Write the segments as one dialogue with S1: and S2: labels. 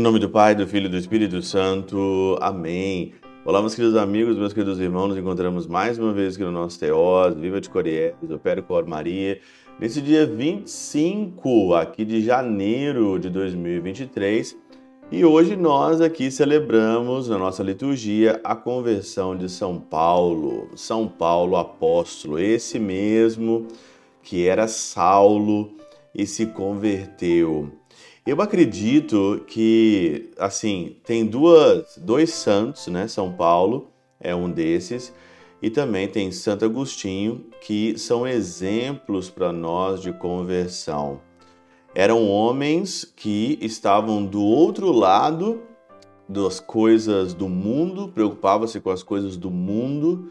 S1: Em nome do Pai, do Filho e do Espírito Santo. Amém. Olá, meus queridos amigos, meus queridos irmãos, nos encontramos mais uma vez aqui no nosso Teós, Viva de Coriés, do Cor Maria, nesse dia 25 aqui de janeiro de 2023. E hoje nós aqui celebramos na nossa liturgia a conversão de São Paulo, São Paulo apóstolo, esse mesmo que era Saulo e se converteu. Eu acredito que, assim, tem duas, dois santos, né? São Paulo é um desses, e também tem Santo Agostinho, que são exemplos para nós de conversão. Eram homens que estavam do outro lado das coisas do mundo, preocupavam-se com as coisas do mundo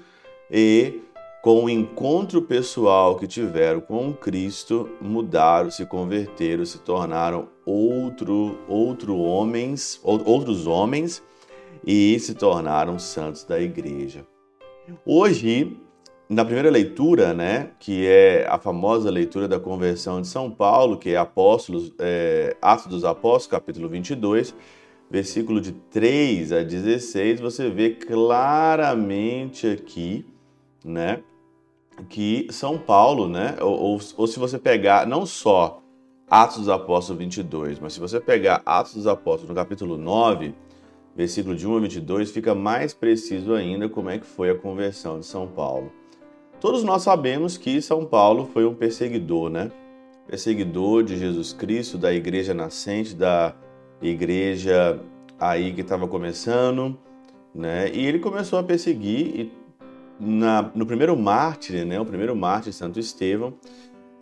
S1: e com o encontro pessoal que tiveram com Cristo, mudaram, se converteram, se tornaram outro, outro homens, outros homens e se tornaram santos da igreja. Hoje, na primeira leitura, né, que é a famosa leitura da conversão de São Paulo, que é Apóstolos, é, Atos dos Apóstolos, capítulo 22, versículo de 3 a 16, você vê claramente aqui, né, que São Paulo, né? Ou, ou, ou, se você pegar não só Atos dos Apóstolos 22, mas se você pegar Atos dos Apóstolos no capítulo 9, versículo de 1 a 22, fica mais preciso ainda como é que foi a conversão de São Paulo. Todos nós sabemos que São Paulo foi um perseguidor, né? Perseguidor de Jesus Cristo, da igreja nascente, da igreja aí que estava começando, né? E ele começou a perseguir e na, no primeiro mártir, né, o primeiro mártir, Santo Estevão,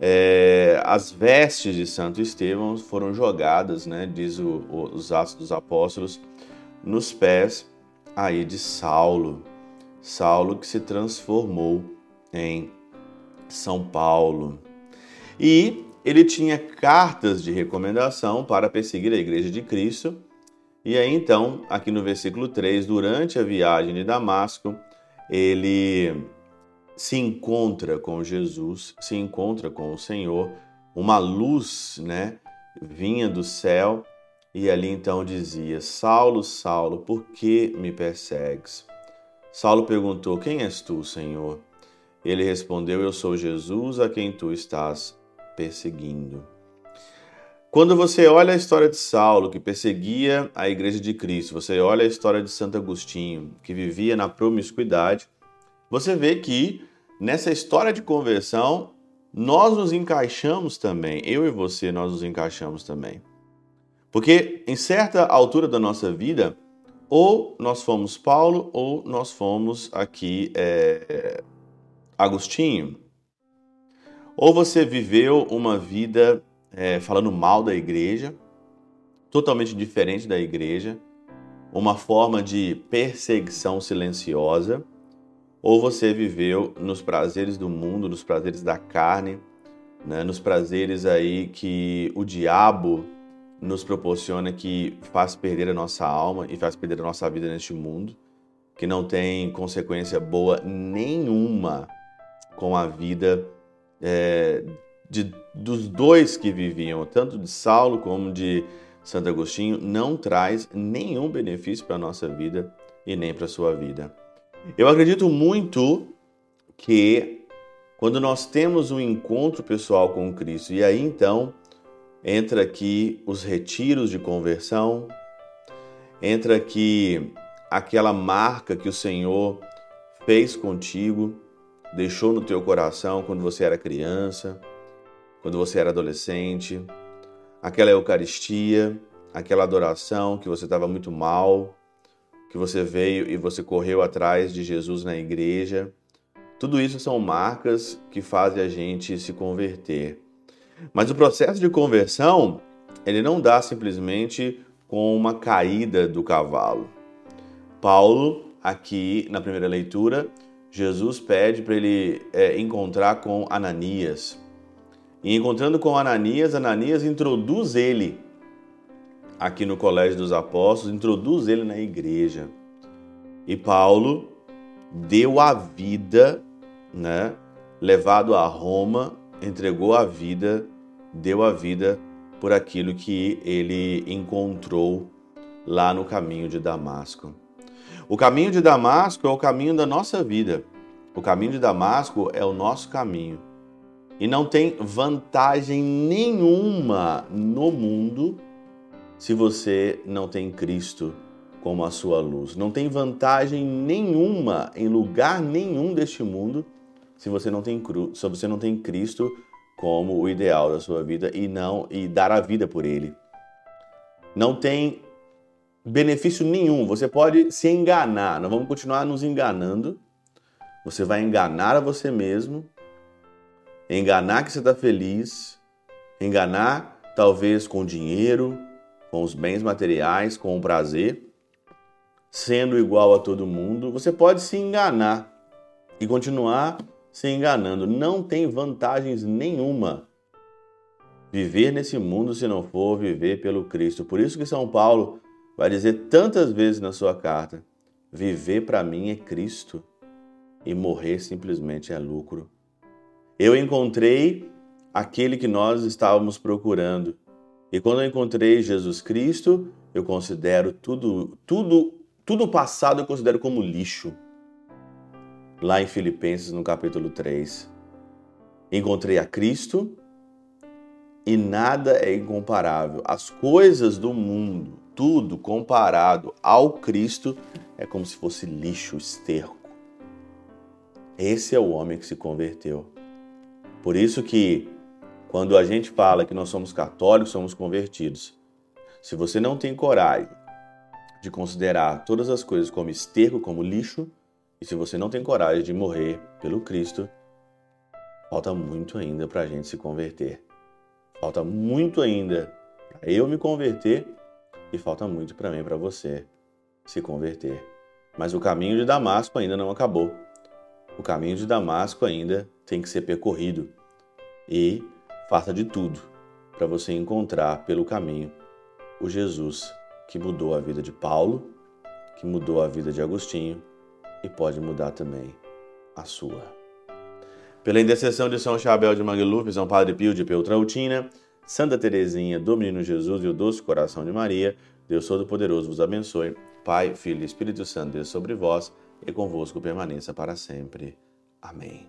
S1: é, as vestes de Santo Estevão foram jogadas, né, diz o, o, os Atos dos Apóstolos, nos pés aí de Saulo. Saulo que se transformou em São Paulo. E ele tinha cartas de recomendação para perseguir a igreja de Cristo. E aí então, aqui no versículo 3, durante a viagem de Damasco, ele se encontra com Jesus, se encontra com o Senhor, uma luz, né, vinha do céu e ali então dizia: Saulo, Saulo, por que me persegues? Saulo perguntou: Quem és tu, Senhor? Ele respondeu: Eu sou Jesus a quem tu estás perseguindo. Quando você olha a história de Saulo, que perseguia a igreja de Cristo, você olha a história de Santo Agostinho, que vivia na promiscuidade, você vê que nessa história de conversão, nós nos encaixamos também, eu e você, nós nos encaixamos também. Porque em certa altura da nossa vida, ou nós fomos Paulo, ou nós fomos aqui é, Agostinho. Ou você viveu uma vida é, falando mal da igreja, totalmente diferente da igreja, uma forma de perseguição silenciosa, ou você viveu nos prazeres do mundo, nos prazeres da carne, né, nos prazeres aí que o diabo nos proporciona que faz perder a nossa alma e faz perder a nossa vida neste mundo, que não tem consequência boa nenhuma com a vida é, de, dos dois que viviam, tanto de Saulo como de Santo Agostinho, não traz nenhum benefício para a nossa vida e nem para a sua vida. Eu acredito muito que quando nós temos um encontro pessoal com Cristo, e aí então entra aqui os retiros de conversão, entra aqui aquela marca que o Senhor fez contigo, deixou no teu coração quando você era criança, quando você era adolescente, aquela Eucaristia, aquela adoração que você estava muito mal, que você veio e você correu atrás de Jesus na igreja. Tudo isso são marcas que fazem a gente se converter. Mas o processo de conversão, ele não dá simplesmente com uma caída do cavalo. Paulo, aqui na primeira leitura, Jesus pede para ele é, encontrar com Ananias. E encontrando com Ananias, Ananias introduz ele aqui no Colégio dos Apóstolos, introduz ele na igreja. E Paulo deu a vida, né? Levado a Roma, entregou a vida, deu a vida por aquilo que ele encontrou lá no caminho de Damasco. O caminho de Damasco é o caminho da nossa vida. O caminho de Damasco é o nosso caminho. E não tem vantagem nenhuma no mundo se você não tem Cristo como a sua luz. Não tem vantagem nenhuma em lugar nenhum deste mundo se você não tem se você não tem Cristo como o ideal da sua vida e não e dar a vida por ele. Não tem benefício nenhum. Você pode se enganar. Nós vamos continuar nos enganando. Você vai enganar a você mesmo, enganar que você está feliz, enganar talvez com dinheiro, com os bens materiais, com o prazer, sendo igual a todo mundo. Você pode se enganar e continuar se enganando. Não tem vantagens nenhuma viver nesse mundo se não for viver pelo Cristo. Por isso que São Paulo vai dizer tantas vezes na sua carta: viver para mim é Cristo e morrer simplesmente é lucro. Eu encontrei aquele que nós estávamos procurando. E quando eu encontrei Jesus Cristo, eu considero tudo, tudo, tudo passado eu considero como lixo. Lá em Filipenses, no capítulo 3. Encontrei a Cristo e nada é incomparável. As coisas do mundo, tudo comparado ao Cristo é como se fosse lixo, esterco. Esse é o homem que se converteu. Por isso que quando a gente fala que nós somos católicos, somos convertidos. Se você não tem coragem de considerar todas as coisas como esterco, como lixo, e se você não tem coragem de morrer pelo Cristo, falta muito ainda para a gente se converter. Falta muito ainda para eu me converter e falta muito para mim, para você se converter. Mas o caminho de Damasco ainda não acabou. O caminho de Damasco ainda tem que ser percorrido e faça de tudo para você encontrar pelo caminho o Jesus que mudou a vida de Paulo, que mudou a vida de Agostinho e pode mudar também a sua. Pela intercessão de São Chabel de Mangluf, São Padre Pio de Peltrautina, Santa Teresinha do Menino Jesus e o Doce Coração de Maria, Deus Todo-Poderoso vos abençoe. Pai, Filho e Espírito Santo, Deus sobre vós e convosco permaneça para sempre. Amém.